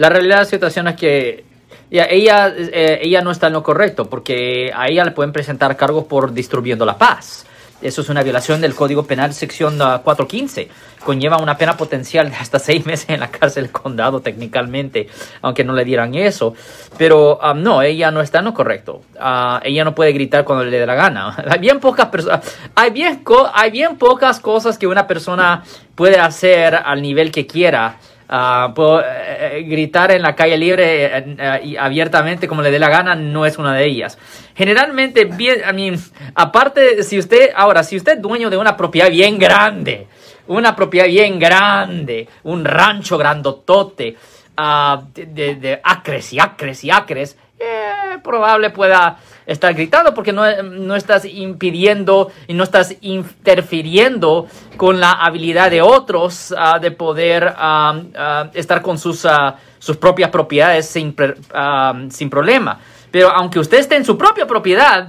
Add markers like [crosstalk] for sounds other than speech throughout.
La realidad de la situación es que ya, ella, eh, ella no está en lo correcto porque a ella le pueden presentar cargos por distribuyendo la paz. Eso es una violación del Código Penal, sección uh, 415. Conlleva una pena potencial de hasta seis [laughs] meses en la cárcel del condado, técnicamente, aunque no le dieran eso. Pero um, no, ella no está en lo correcto. Uh, ella no puede gritar cuando le dé la gana. [laughs] Hay bien pocas personas, hay bien, hay bien pocas cosas que una persona puede hacer al nivel que quiera. Ah, puedo, gritar en la calle libre eh, y abiertamente como le dé la gana no es una de ellas. Generalmente, bien, I mean, aparte, si usted, ahora, si usted es dueño de una propiedad bien grande, una propiedad bien grande, un rancho grandotote, de, de- de acres y acres y acres, eh, probable pueda estar gritando porque no, no estás impidiendo y no estás interfiriendo con la habilidad de otros ah, de poder ah, estar con sus, sus propias propiedades sin, sin problema. Pero aunque usted esté en su propia propiedad,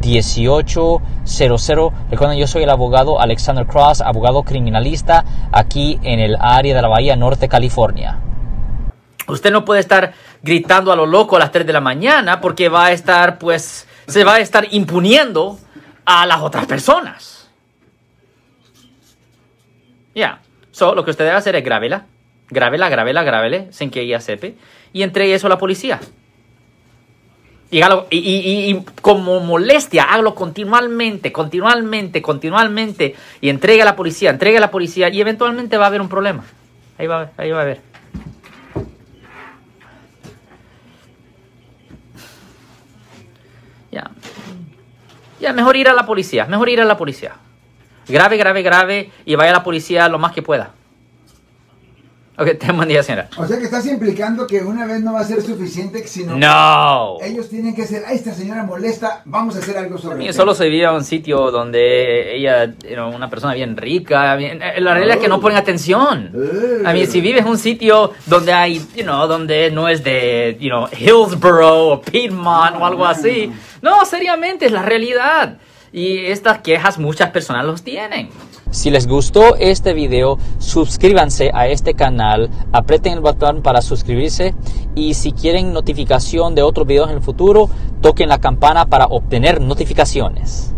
1-800-530-1800. Recuerden, yo soy el abogado Alexander Cross, abogado criminalista aquí en el área de la Bahía Norte, California. usted no puede estar gritando a lo loco a las 3 de la mañana porque va a estar, pues, se va a estar imponiendo a las otras personas. Ya. So, lo que usted debe hacer es grábela, grábela, grábela, grábele, sin que ella sepa, y entregue eso la policía. Y, y- y- y como molestia, hágalo continuamente, continuamente, continuamente, y entregue a la policía, entregue a la policía, y eventualmente va a haber un problema. Ahí va, ahí va a haber. Ya. Ya, mejor ir a la policía, mejor ir a la policía. Grave, grave, grave, y vaya a la policía lo más que pueda. Ok, ten buen día, señora. O sea que estás implicando que una vez no va a ser suficiente, sino No. ellos tienen que ser, ay, esta señora molesta, vamos a hacer algo sobre Y el solo tema". se vivía en un sitio donde ella era una persona bien rica. bien- eh, la realidad es que no ponen atención. A mí, si vives en un sitio donde hay, you know, donde no es de, you know, Hillsborough o Piedmont o algo así. No, seriamente, es la realidad. Y estas quejas muchas personas los tienen. Si les gustó este video, suscríbanse a este canal, aprieten el botón para suscribirse y si quieren notificación de otros videos en el futuro, toquen la campana para obtener notificaciones.